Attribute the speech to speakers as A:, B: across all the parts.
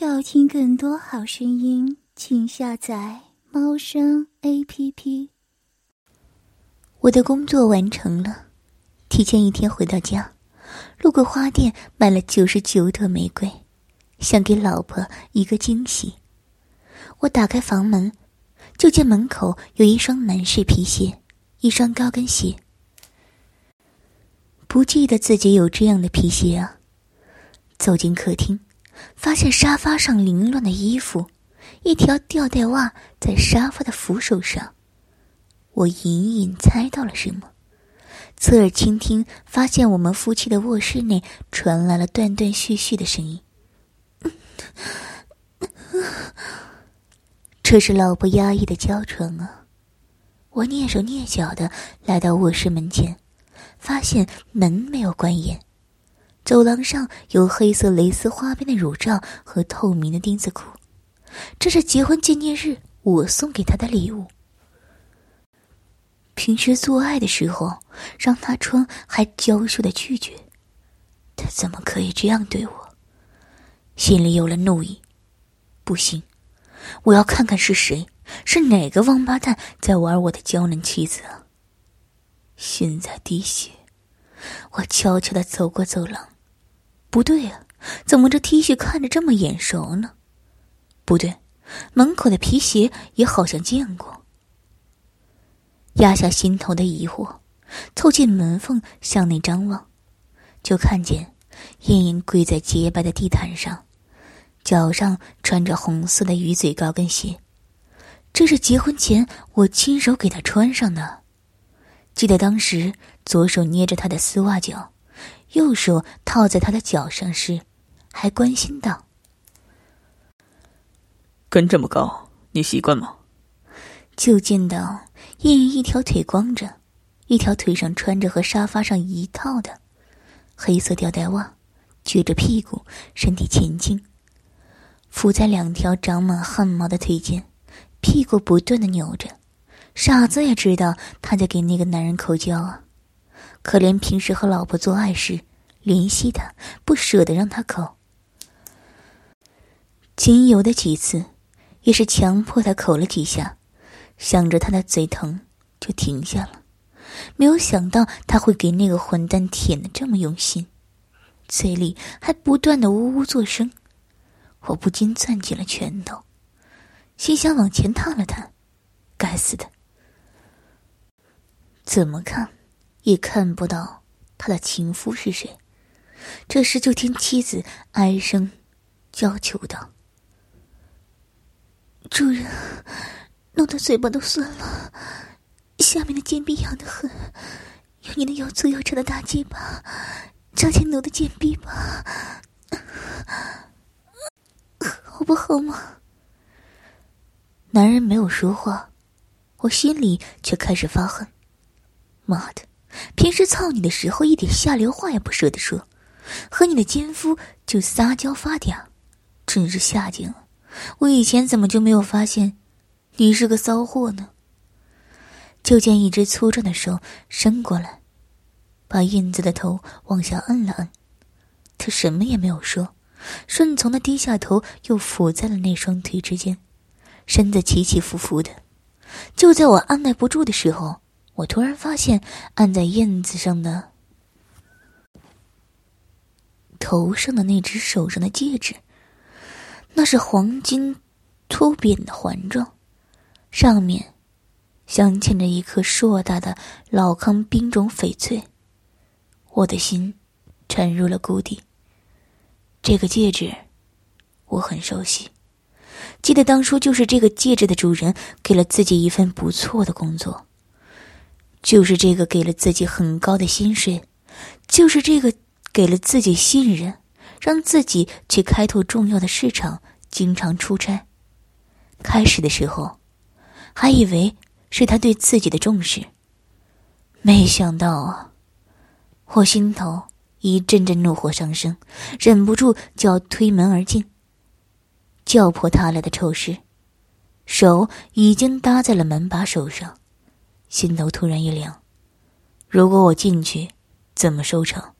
A: 要听更多好声音，请下载猫声 A P P。我的工作完成了，提前一天回到家，路过花店买了九十九朵玫瑰，想给老婆一个惊喜。我打开房门，就见门口有一双男士皮鞋，一双高跟鞋。不记得自己有这样的皮鞋啊！走进客厅。发现沙发上凌乱的衣服，一条吊带袜在沙发的扶手上。我隐隐猜到了什么，侧耳倾听，发现我们夫妻的卧室内传来了断断续续的声音。这是老婆压抑的娇喘啊！我蹑手蹑脚的来到卧室门前，发现门没有关严。走廊上有黑色蕾丝花边的乳罩和透明的丁字裤，这是结婚纪念日我送给他的礼物。平时做爱的时候让他穿，还娇羞的拒绝，他怎么可以这样对我？心里有了怒意，不行，我要看看是谁，是哪个王八蛋在玩我的娇嫩妻子啊！心在滴血，我悄悄的走过走廊。不对呀，怎么这 T 恤看着这么眼熟呢？不对，门口的皮鞋也好像见过。压下心头的疑惑，凑近门缝向内张望，就看见燕燕跪在洁白的地毯上，脚上穿着红色的鱼嘴高跟鞋，这是结婚前我亲手给她穿上的。记得当时左手捏着她的丝袜脚。右手套在他的脚上时，还关心道：“
B: 跟这么高，你习惯吗？”
A: 就见到燕燕一条腿光着，一条腿上穿着和沙发上一套的黑色吊带袜，撅着屁股，身体前倾，伏在两条长满汗毛的腿间，屁股不断的扭着。傻子也知道他在给那个男人口交啊。可怜平时和老婆做爱时，怜惜他，不舍得让他口。仅有的几次，也是强迫他口了几下，想着他的嘴疼，就停下了。没有想到他会给那个混蛋舔的这么用心，嘴里还不断的呜呜作声。我不禁攥紧了拳头，心想往前探了探，该死的，怎么看？也看不到他的情夫是谁。这时，就听妻子哀声娇求道：“主人，弄得嘴巴都酸了，下面的贱逼痒得很，用你那又粗又长的大鸡巴扎进奴的贱逼吧，好不好嘛？”男人没有说话，我心里却开始发恨：“妈的！”平时操你的时候，一点下流话也不舍得说，和你的奸夫就撒娇发嗲，真是下贱了。我以前怎么就没有发现，你是个骚货呢？就见一只粗壮的手伸过来，把燕子的头往下摁了摁，他什么也没有说，顺从的低下头，又伏在了那双腿之间，身子起起伏伏的。就在我按耐不住的时候。我突然发现，按在燕子上的头上的那只手上的戒指，那是黄金凸扁的环状，上面镶嵌着一颗硕大的老康冰种翡翠。我的心沉入了谷底。这个戒指，我很熟悉，记得当初就是这个戒指的主人给了自己一份不错的工作。就是这个给了自己很高的薪水，就是这个给了自己信任，让自己去开拓重要的市场，经常出差。开始的时候，还以为是他对自己的重视，没想到啊，我心头一阵阵怒火上升，忍不住就要推门而进，叫破他来的臭事，手已经搭在了门把手上。心头突然一凉，如果我进去，怎么收场？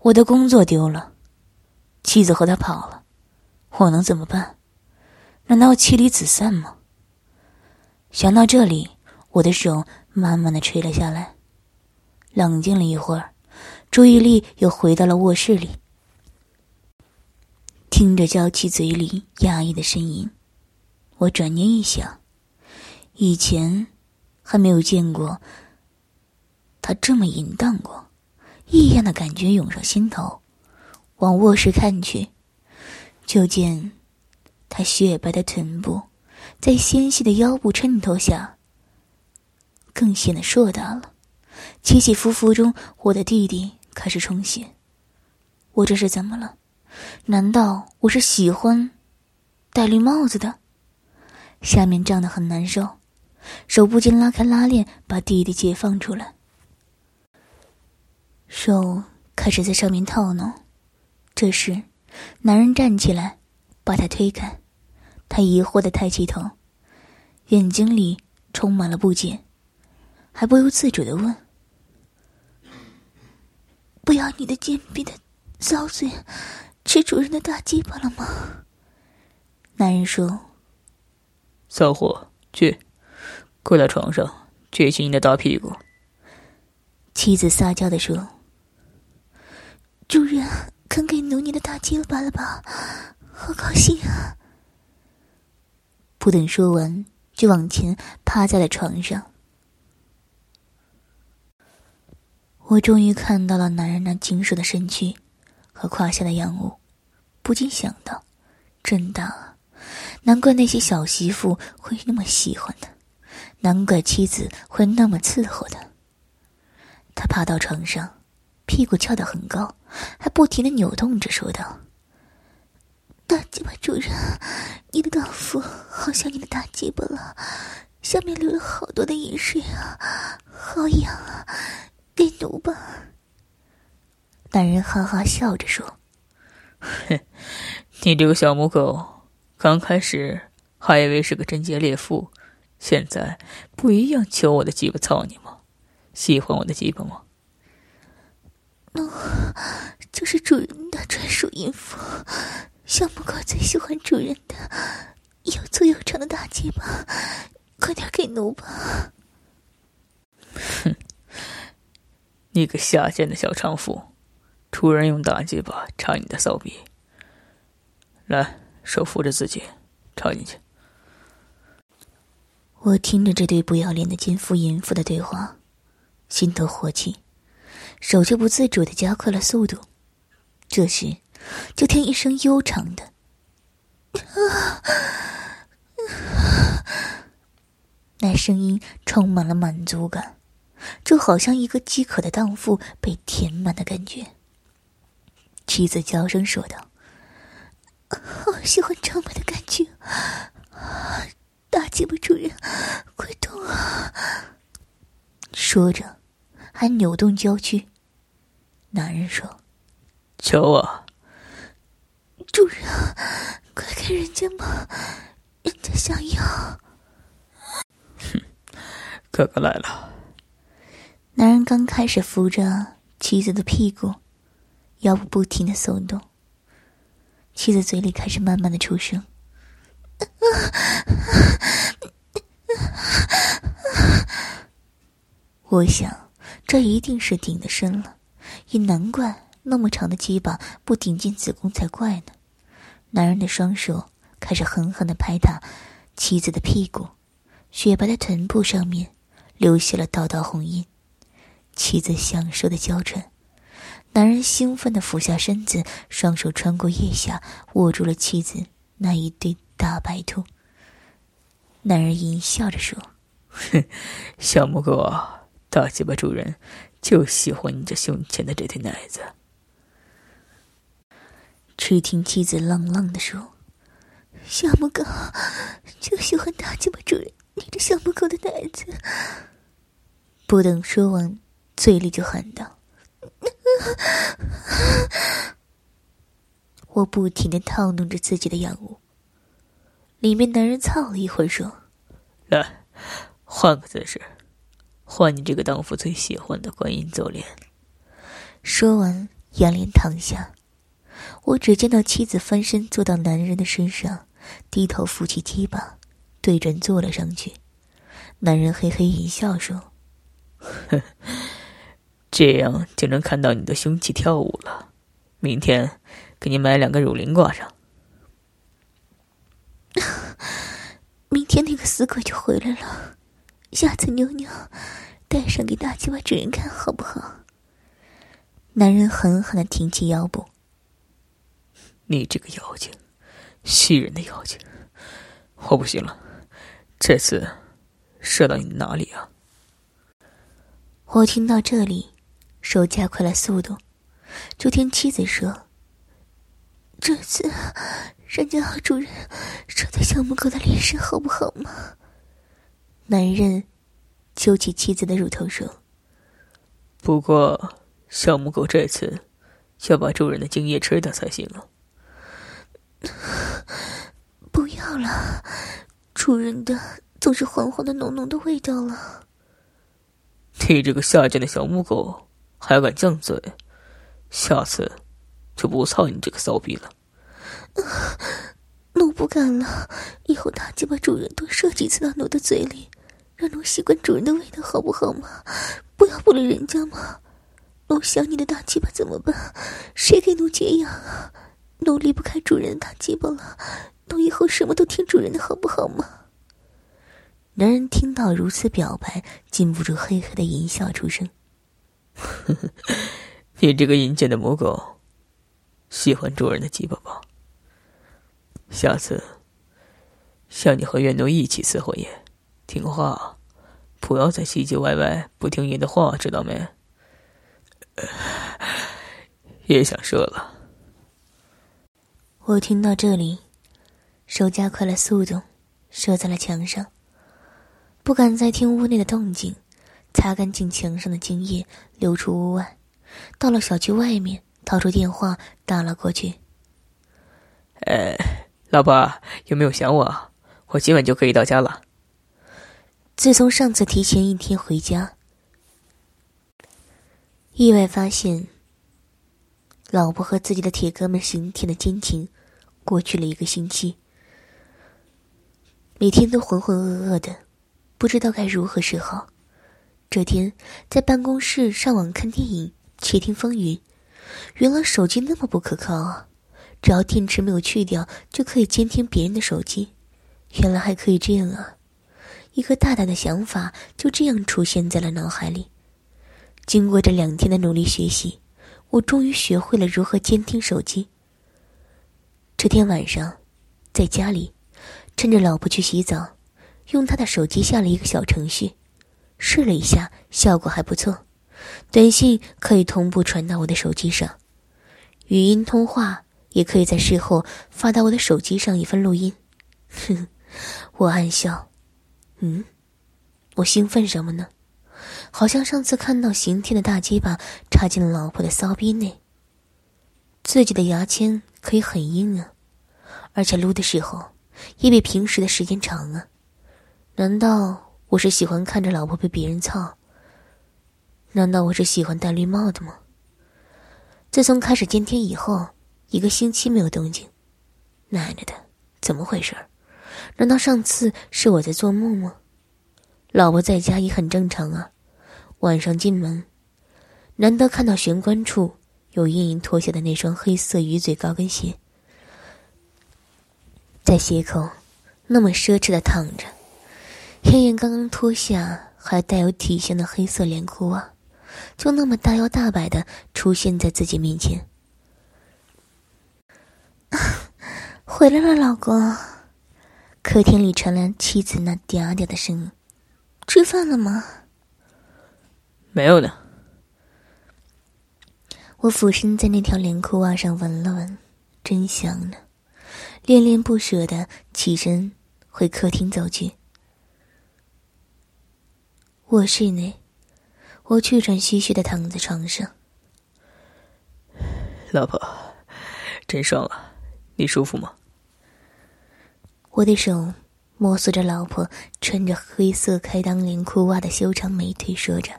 A: 我的工作丢了，妻子和他跑了，我能怎么办？难道妻离子散吗？想到这里，我的手慢慢的垂了下来。冷静了一会儿，注意力又回到了卧室里，听着娇妻嘴里压抑的呻吟，我转念一想，以前还没有见过他这么淫荡过，异样的感觉涌上心头。往卧室看去，就见他雪白的臀部。在纤细的腰部衬托下，更显得硕大了。起起伏伏中，我的弟弟开始充血。我这是怎么了？难道我是喜欢戴绿帽子的？下面胀得很难受，手不禁拉开拉链，把弟弟解放出来。手开始在上面套弄。这时，男人站起来，把他推开。他疑惑的抬起头，眼睛里充满了不解，还不由自主的问：“不要你的贱婢的骚嘴吃主人的大鸡巴了吗？”男人说：“
B: 骚货，去，跪在床上，撅起你的大屁股。”
A: 妻子撒娇的说：“主人肯给奴你的大鸡巴了吧？好高兴啊！”不等说完，就往前趴在了床上。我终于看到了男人那精瘦的身躯和胯下的阳物，不禁想到：真大啊！难怪那些小媳妇会那么喜欢他，难怪妻子会那么伺候他。他爬到床上，屁股翘得很高，还不停的扭动着，说道。大鸡巴主人，你的丈夫好像你的大鸡巴了，下面流了好多的饮水啊，好痒啊，给奴吧。男人哈哈笑着说：“
B: 哼，你这个小母狗，刚开始还以为是个贞洁烈妇，现在不一样求我的鸡巴操你吗？喜欢我的鸡巴吗？”“
A: 那就是主人的专属淫妇。”小母狗最喜欢主人的又粗又长的大鸡巴，快点给奴吧！
B: 哼，你个下贱的小娼妇，主人用大鸡巴插你的骚逼，来，手扶着自己插进去。
A: 我听着这对不要脸的奸夫淫妇的对话，心头火气，手就不自主的加快了速度。这时。就听一声悠长的，那声音充满了满足感，就好像一个饥渴的荡妇被填满的感觉。妻子娇声说道：“好喜欢这么的感觉，大鸡巴主人，快动啊！”说着，还扭动娇躯。男人说：“
B: 求啊！”
A: 主人，快给人家嘛，人家想要。
B: 哼，哥哥来了。
A: 男人刚开始扶着妻子的屁股，腰部不停的耸动。妻子嘴里开始慢慢的出声。我想，这一定是顶的深了，也难怪那么长的鸡巴不顶进子宫才怪呢。男人的双手开始狠狠的拍打妻子的屁股，雪白的臀部上面留下了道道红印。妻子享受的娇喘，男人兴奋的俯下身子，双手穿过腋下，握住了妻子那一对大白兔。男人淫笑着说：“
B: 哼，小母狗，大鸡巴主人就喜欢你这胸前的这对奶子。”
A: 只听妻子浪浪的说：“小母狗就喜欢大鸡巴主人你这小母狗的奶子。”不等说完，嘴里就喊道：“ 我不停的套弄着自己的阳物。”里面男人操了一会儿，说：“
B: 来，换个姿势，换你这个荡妇最喜欢的观音走脸。”
A: 说完，仰脸躺下。我只见到妻子翻身坐到男人的身上，低头扶起鸡巴，对准坐了上去。男人嘿嘿一笑说：“
B: 这样就能看到你的凶器跳舞了。明天给你买两个乳铃挂上。
A: 明天那个死鬼就回来了，下次妞妞带上给大鸡巴主人看好不好？”男人狠狠的挺起腰部。
B: 你这个妖精，吸人的妖精，我不行了，这次射到你哪里啊？
A: 我听到这里，手加快了速度，就听妻子说：“这次人家好主人射在小母狗的脸上，好不好嘛？”男人揪起妻子的乳头说：“
B: 不过。”小母狗这次要把主人的精液吃掉才行了。
A: 不要了，主人的总是黄黄的、浓浓的味道了。
B: 你这个下贱的小母狗，还敢犟嘴？下次就不操你这个骚逼了。
A: 奴不敢了，以后大鸡巴主人多射几次到奴的嘴里，让奴习惯主人的味道，好不好嘛？不要不理人家嘛。奴想你的大鸡巴怎么办？谁给奴解痒啊？奴离不开主人的大鸡巴了，奴以后什么都听主人的，好不好嘛？男人听到如此表白，禁不住嘿嘿的淫笑出声。
B: 你这个淫贱的母狗，喜欢主人的鸡巴吧？下次，像你和怨奴一起伺候爷，听话，不要再唧唧歪歪、不听爷的话，知道没？也想射了。
A: 我听到这里，手加快了速度，射在了墙上。不敢再听屋内的动静，擦干净墙上的精液，溜出屋外，到了小区外面，掏出电话打了过去。
B: 呃，老婆，有没有想我？我今晚就可以到家了。
A: 自从上次提前一天回家。意外发现，老婆和自己的铁哥们刑天的奸情，过去了一个星期，每天都浑浑噩噩的，不知道该如何是好。这天在办公室上网看电影，窃听风云，原来手机那么不可靠啊！只要电池没有去掉，就可以监听别人的手机。原来还可以这样啊！一个大胆的想法就这样出现在了脑海里。经过这两天的努力学习，我终于学会了如何监听手机。这天晚上，在家里，趁着老婆去洗澡，用她的手机下了一个小程序，试了一下，效果还不错。短信可以同步传到我的手机上，语音通话也可以在事后发到我的手机上一份录音。哼，我暗笑，嗯，我兴奋什么呢？好像上次看到刑天的大鸡巴插进了老婆的骚逼内。自己的牙签可以很硬啊，而且撸的时候也比平时的时间长啊。难道我是喜欢看着老婆被别人操？难道我是喜欢戴绿帽的吗？自从开始监听以后，一个星期没有动静，奶奶的，怎么回事儿？难道上次是我在做梦吗？老婆在家也很正常啊。晚上进门，难得看到玄关处有燕莹脱下的那双黑色鱼嘴高跟鞋，在鞋口那么奢侈的躺着。燕燕刚刚脱下还带有体香的黑色连裤袜，就那么大摇大摆的出现在自己面前。回来了，老公。客厅里传来妻子那嗲嗲的声音：“吃饭了吗？”
B: 没有呢。
A: 我俯身在那条连裤袜上闻了闻，真香呢，恋恋不舍的起身回客厅走去。卧室内，我气喘吁吁的躺在床上。
B: 老婆，真爽啊，你舒服吗？
A: 我的手摸索着老婆穿着黑色开裆连裤袜的修长美腿，说着。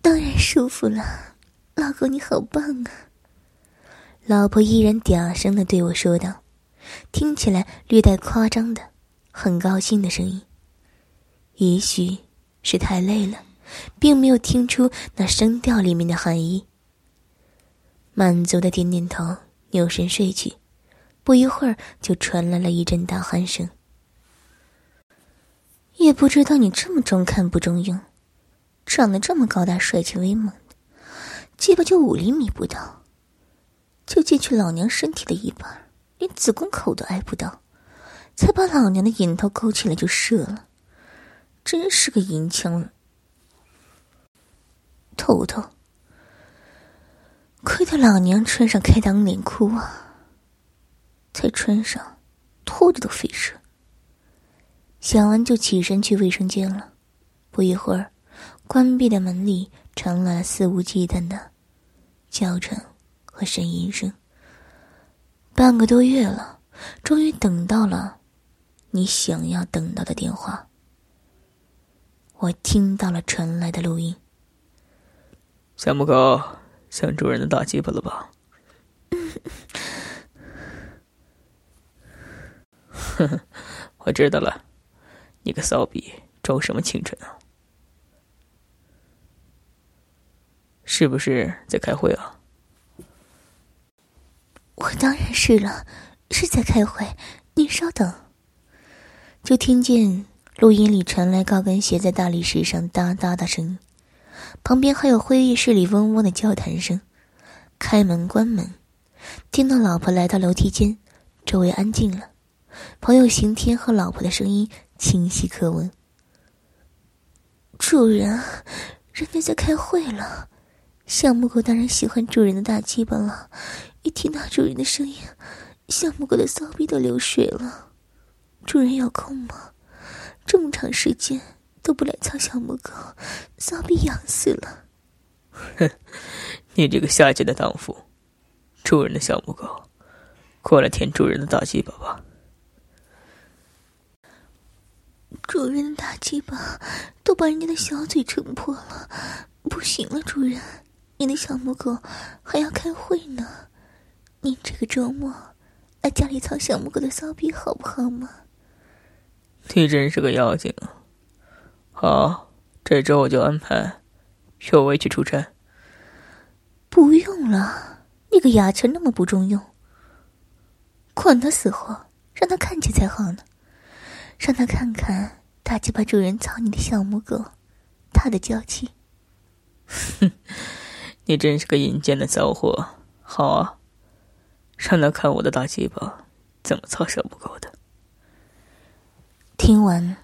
A: 当然舒服了，老公你好棒啊！老婆依然嗲声的对我说道，听起来略带夸张的，很高兴的声音。也许是太累了，并没有听出那声调里面的含义。满足的点点头，扭身睡去。不一会儿，就传来了一阵大鼾声。也不知道你这么中看不中用，长得这么高大帅气威猛的，鸡巴就五厘米不到，就进去老娘身体的一半，连子宫口都挨不到，才把老娘的引头勾起来就射了，真是个银枪头头。亏得老娘穿上开裆内裤啊！才穿上，脱的都费事。想完就起身去卫生间了。不一会儿，关闭的门里传来了肆无忌惮的叫声和呻吟声。半个多月了，终于等到了你想要等到的电话。我听到了传来的录音。
B: 小母狗想主人的大鸡巴了吧？呵 呵，我知道了，你个骚逼，装什么清纯啊？是不是在开会啊？
A: 我当然是了，是在开会。你稍等。就听见录音里传来高跟鞋在大理石上哒哒的声音，旁边还有会议室里嗡嗡的交谈声。开门关门，听到老婆来到楼梯间，周围安静了。朋友刑天和老婆的声音清晰可闻。主人，人家在开会了。小母狗当然喜欢主人的大鸡巴了。一听到主人的声音，小母狗的骚逼都流水了。主人有空吗？这么长时间都不来操小母狗，骚逼痒死了。
B: 哼，你这个下贱的荡妇！主人的小母狗，过来舔主人的大鸡巴吧。
A: 主人的大鸡巴都把人家的小嘴撑破了，不行了，主人，你的小母狗还要开会呢。您这个周末来家里操小母狗的骚逼好不好嘛？
B: 你真是个妖精啊！好，这周我就安排小薇去出差。
A: 不用了，那个牙签那么不中用，管他死活，让他看见才好呢。让他看看大鸡巴主人操你的小母狗，他的娇气。
B: 哼，你真是个阴间的骚货！好啊，让他看我的大鸡巴怎么操小母狗的。
A: 听完，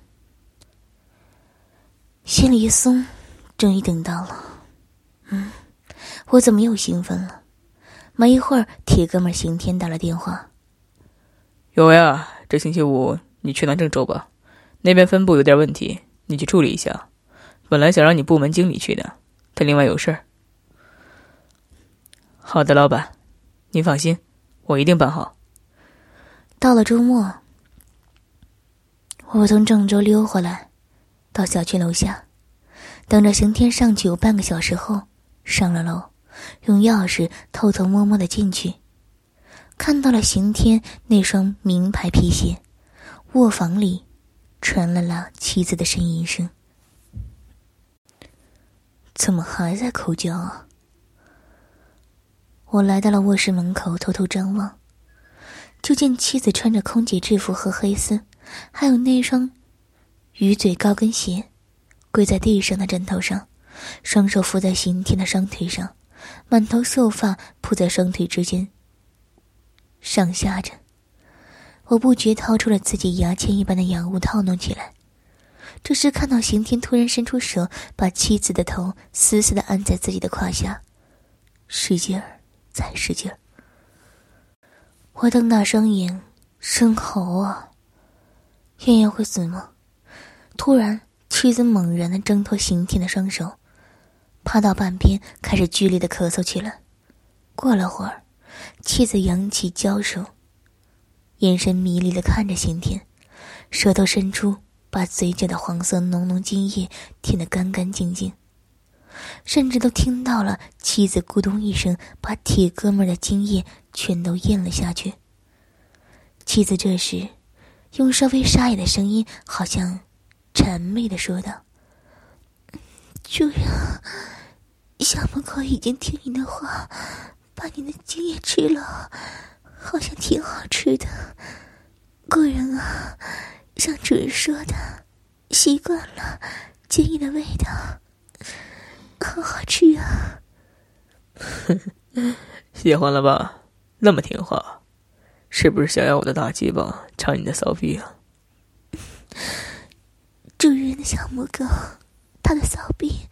A: 心里一松，终于等到了。嗯，我怎么又兴奋了？没一会儿，铁哥们刑天打了电话：“
B: 有呀，这星期五。”你去趟郑州吧，那边分部有点问题，你去处理一下。本来想让你部门经理去的，他另外有事儿。好的，老板，您放心，我一定办好。
A: 到了周末，我从郑州溜回来，到小区楼下，等着刑天上去有半个小时后，上了楼，用钥匙偷偷摸摸的进去，看到了刑天那双名牌皮鞋。卧房里，传来了妻子的呻吟声。怎么还在口交啊？我来到了卧室门口，偷偷张望，就见妻子穿着空姐制服和黑丝，还有那双鱼嘴高跟鞋，跪在地上的枕头上，双手扶在刑天的双腿上，满头秀发铺在双腿之间，上下着。我不觉掏出了自己牙签一般的洋物套弄起来，这时看到刑天突然伸出手，把妻子的头死死的按在自己的胯下，使劲儿，再使劲儿。我瞪大双眼，生猴啊！燕燕会死吗？突然，妻子猛然的挣脱刑天的双手，趴到半边，开始剧烈的咳嗽起来。过了会儿，妻子扬起娇手。眼神迷离的看着刑天，舌头伸出，把嘴角的黄色浓浓精液舔得干干净净。甚至都听到了妻子咕咚一声把铁哥们的精液全都咽了下去。妻子这时用稍微沙哑的声音，好像谄媚的说道：“主人，小母狗已经听你的话，把你的精液吃了，好像挺好吃的。果然啊，像主人说的，习惯了坚硬的味道。”好好吃啊！
B: 喜欢了吧？那么听话，是不是想要我的大鸡巴插你的骚逼啊？
A: 主人的小母狗，它的骚逼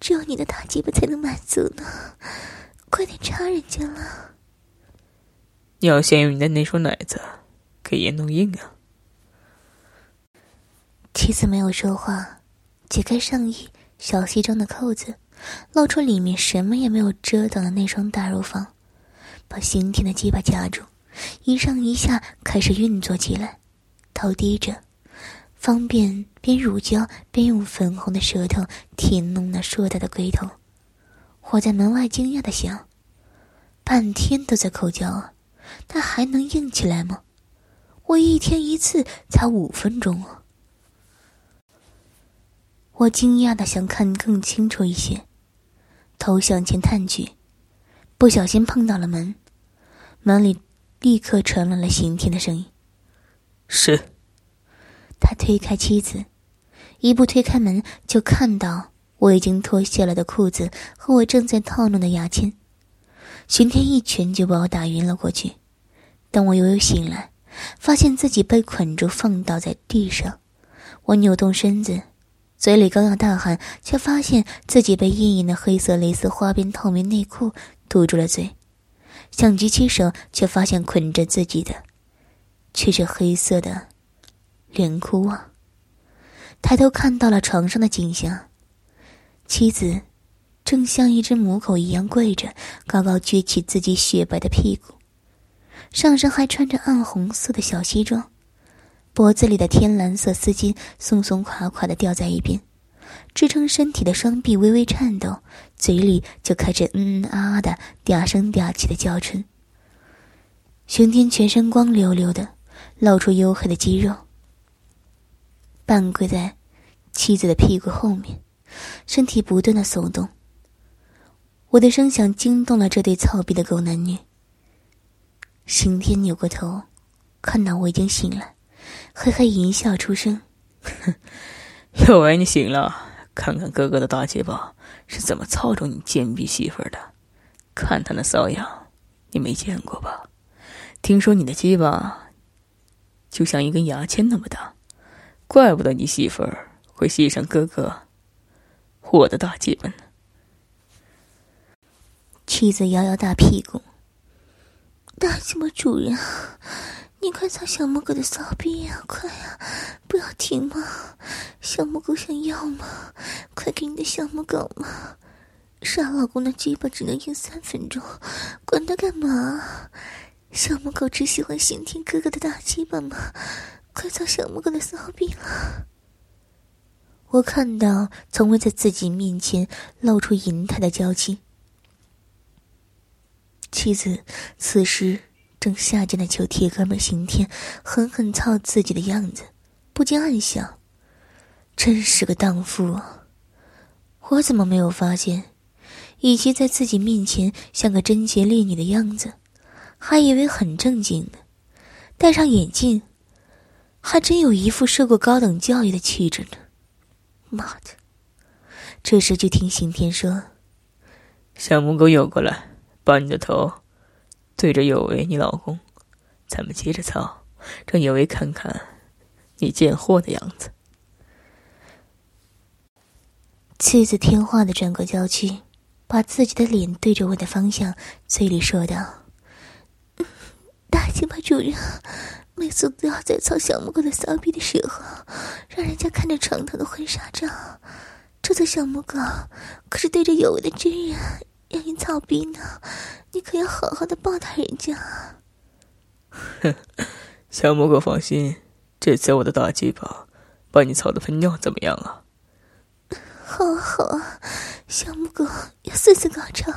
A: 只有你的大鸡巴才能满足呢，快点插人家了！
B: 你要先用你的那双奶子给爷弄硬啊！
A: 妻子没有说话，解开上衣小西装的扣子。露出里面什么也没有遮挡的那双大乳房，把刑天的鸡巴夹住，一上一下开始运作起来，头低着，方便边乳胶边用粉红的舌头舔弄那硕大的龟头。我在门外惊讶的想：半天都在口交啊，他还能硬起来吗？我一天一次才五分钟啊！我惊讶的想看更清楚一些。头向前探去，不小心碰到了门，门里立刻传来了刑天的声音：“
B: 是。”
A: 他推开妻子，一步推开门，就看到我已经脱下了的裤子和我正在套弄的牙签。刑天一拳就把我打晕了过去。当我悠悠醒来，发现自己被捆住，放倒在地上。我扭动身子。嘴里刚要大喊，却发现自己被硬硬的黑色蕾丝花边透明内裤堵住了嘴，想举起手，却发现捆着自己的却是黑色的连裤袜。抬头看到了床上的景象，妻子正像一只母狗一样跪着，高高撅起自己雪白的屁股，上身还穿着暗红色的小西装。脖子里的天蓝色丝巾松松垮垮的掉在一边，支撑身体的双臂微微颤抖，嘴里就开始嗯嗯啊啊的嗲声嗲气的叫春。熊天全身光溜溜的，露出黝黑的肌肉，半跪在妻子的屁股后面，身体不断的耸动。我的声响惊动了这对操逼的狗男女。刑天扭过头，看到我已经醒了。嘿嘿一笑出声，
B: 又为你醒了，看看哥哥的大鸡巴是怎么操纵你贱婢媳妇的。看他那骚样，你没见过吧？听说你的鸡巴就像一根牙签那么大，怪不得你媳妇儿会喜上哥哥我的大鸡巴呢。
A: 妻子摇摇大屁股，大鸡巴主人。你快操小母狗的骚逼呀！快呀，不要停嘛！小母狗想要吗？快给你的小母狗嘛！傻老公的鸡巴只能用三分钟，管他干嘛？小母狗只喜欢刑天哥哥的大鸡巴嘛！快操小母狗的骚逼了！我看到从未在自己面前露出银态的娇妻，妻子此时。正下贱的求铁哥们刑天狠狠操自己的样子，不禁暗想：真是个荡妇啊！我怎么没有发现？以及在自己面前像个贞洁烈女的样子，还以为很正经呢。戴上眼镜，还真有一副受过高等教育的气质呢。妈的！这时就听刑天说：“
B: 小母狗游过来，把你的头。”对着有为，你老公，咱们接着操，让有为看看你贱货的样子。
A: 妻子听话的转过娇躯，把自己的脸对着我的方向，嘴里说道：“大鸡巴主人，每次都要在操小母狗的骚逼的时候，让人家看着床头的婚纱照。这次小母狗可是对着有为的真人。”让你操逼呢，你可要好好的报答人家。
B: 哼，小母狗放心，这次我的大鸡巴把你操的喷尿怎么样啊？
A: 好啊好啊，小母狗要四次高潮，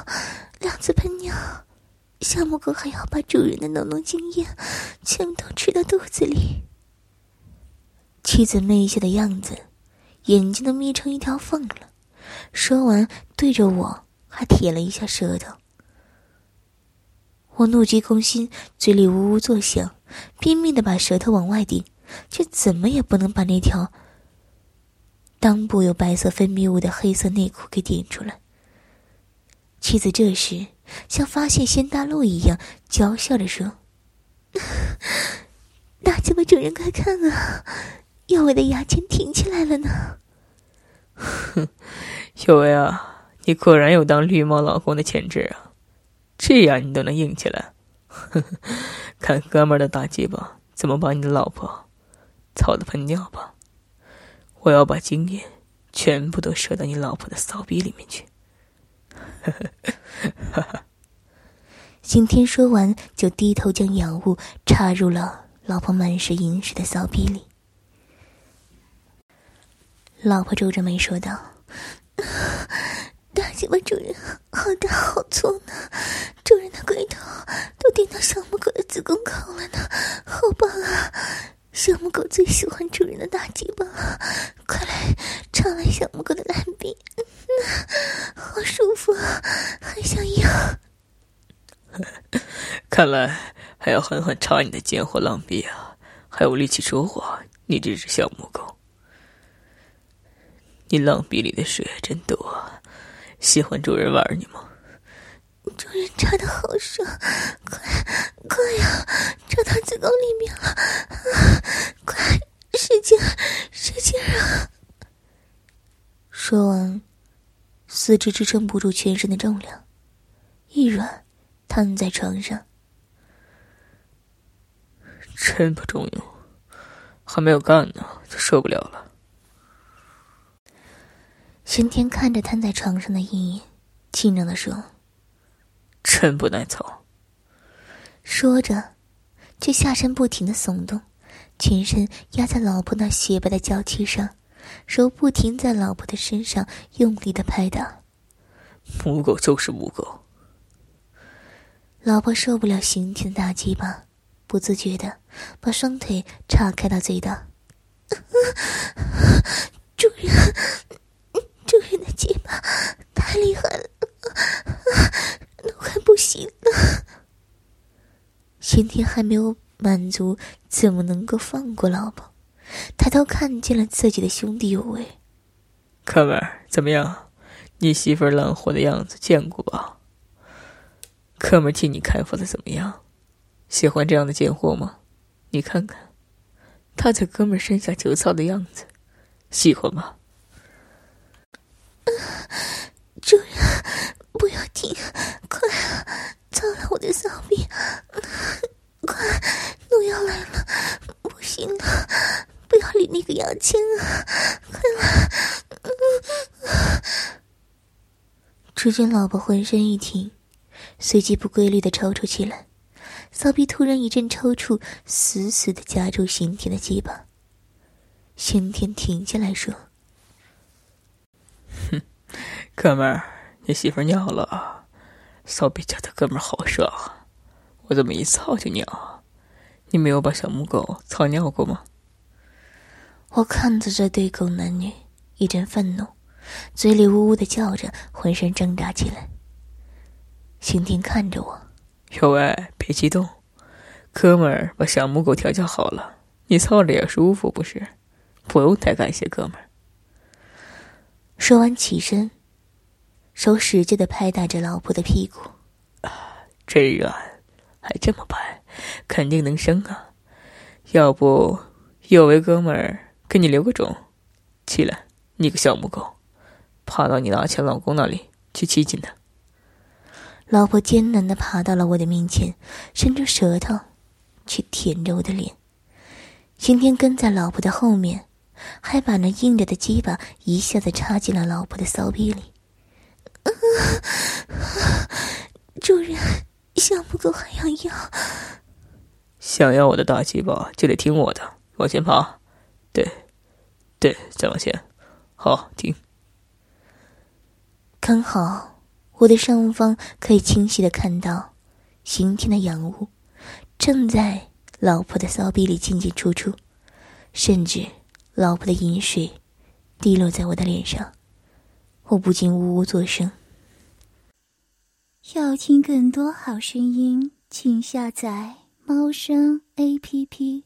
A: 两次喷尿，小母狗还要把主人的浓浓精液全都吃到肚子里。妻子媚笑的样子，眼睛都眯成一条缝了。说完，对着我还舔了一下舌头。我怒急攻心，嘴里呜呜作响，拼命的把舌头往外顶，却怎么也不能把那条。裆部有白色分泌物的黑色内裤给顶出来。妻子这时像发现新大陆一样，娇笑着说：“大鸡巴主人快看啊，有为的牙签挺起来了呢。”
B: 哼，有为啊，你果然有当绿帽老公的潜质啊！这样你都能硬起来，看哥们儿的大鸡巴怎么把你的老婆操的喷尿吧！我要把精液全部都射到你老婆的骚逼里面去。
A: 刑天说完，就低头将药物插入了老婆满是银饰的骚逼里。老婆皱着眉说道：“大鸡巴主人好大好粗呢，主人的龟头都顶到小母狗的子宫口了呢，好棒啊！”小母狗最喜欢主人的大鸡巴，快来尝来小母狗的烂逼，好舒服啊，还想要。
B: 看来还要狠狠插你的贱货浪逼啊！还有力气说话，你这只小母狗。你浪逼里的水真多，喜欢主人玩你吗？
A: 主人插的好爽，快快呀，插到子宫里面了！快使劲使劲啊！说完，四肢支撑不住全身的重量，一软，瘫在床上。
B: 真不中用，还没有干呢，就受不了了。
A: 玄天看着瘫在床上的茵茵，轻声的说。
B: 真不耐操。
A: 说着，却下身不停的耸动，全身压在老婆那雪白的娇躯上，手不停在老婆的身上用力的拍打。
B: 母狗就是母狗。
A: 老婆受不了刑天的大鸡巴，不自觉的把双腿岔开到最大。主人，姐太厉害了。都快不行了，刑天还没有满足，怎么能够放过老婆？抬头看见了自己的兄弟有为，
B: 哥们儿怎么样？你媳妇儿烂货的样子见过吧？哥们儿替你开发的怎么样？喜欢这样的贱货吗？你看看，他在哥们儿身下久操的样子，喜欢吗？
A: 主人。不要停！快，操了我的骚逼！快，奴要来了！不行了，不要理那个牙签啊！快来！只见老婆浑身一挺，随即不规律的抽搐起来，骚逼突然一阵抽搐，死死的夹住刑天的鸡巴。刑天停下来说：“
B: 哼，哥们儿。”你媳妇尿了，骚逼家的哥们儿好爽啊！我怎么一操就尿？你没有把小母狗操尿过吗？
A: 我看着这对狗男女，一阵愤怒，嘴里呜呜的叫着，浑身挣扎起来。刑天看着我，
B: 有为别激动，哥们儿把小母狗调教好了，你操着也舒服不是？不用太感谢哥们儿。
A: 说完起身。手使劲的拍打着老婆的屁股，
B: 啊，真软，还这么白，肯定能生啊！要不，有位哥们儿给你留个种，起来，你个小母狗，爬到你的前老公那里去亲亲他。
A: 老婆艰难的爬到了我的面前，伸出舌头去舔着我的脸。今天跟在老婆的后面，还把那硬着的鸡巴一下子插进了老婆的骚逼里。主人，想不够还要要。
B: 想要我的大鸡巴，就得听我的，往前爬。对，对，再往前。好，停。
A: 刚好我的上方可以清晰的看到，刑天的阳物正在老婆的骚逼里进进出出，甚至老婆的饮水滴落在我的脸上，我不禁呜呜作声。
C: 要听更多好声音，请下载猫声 A P P。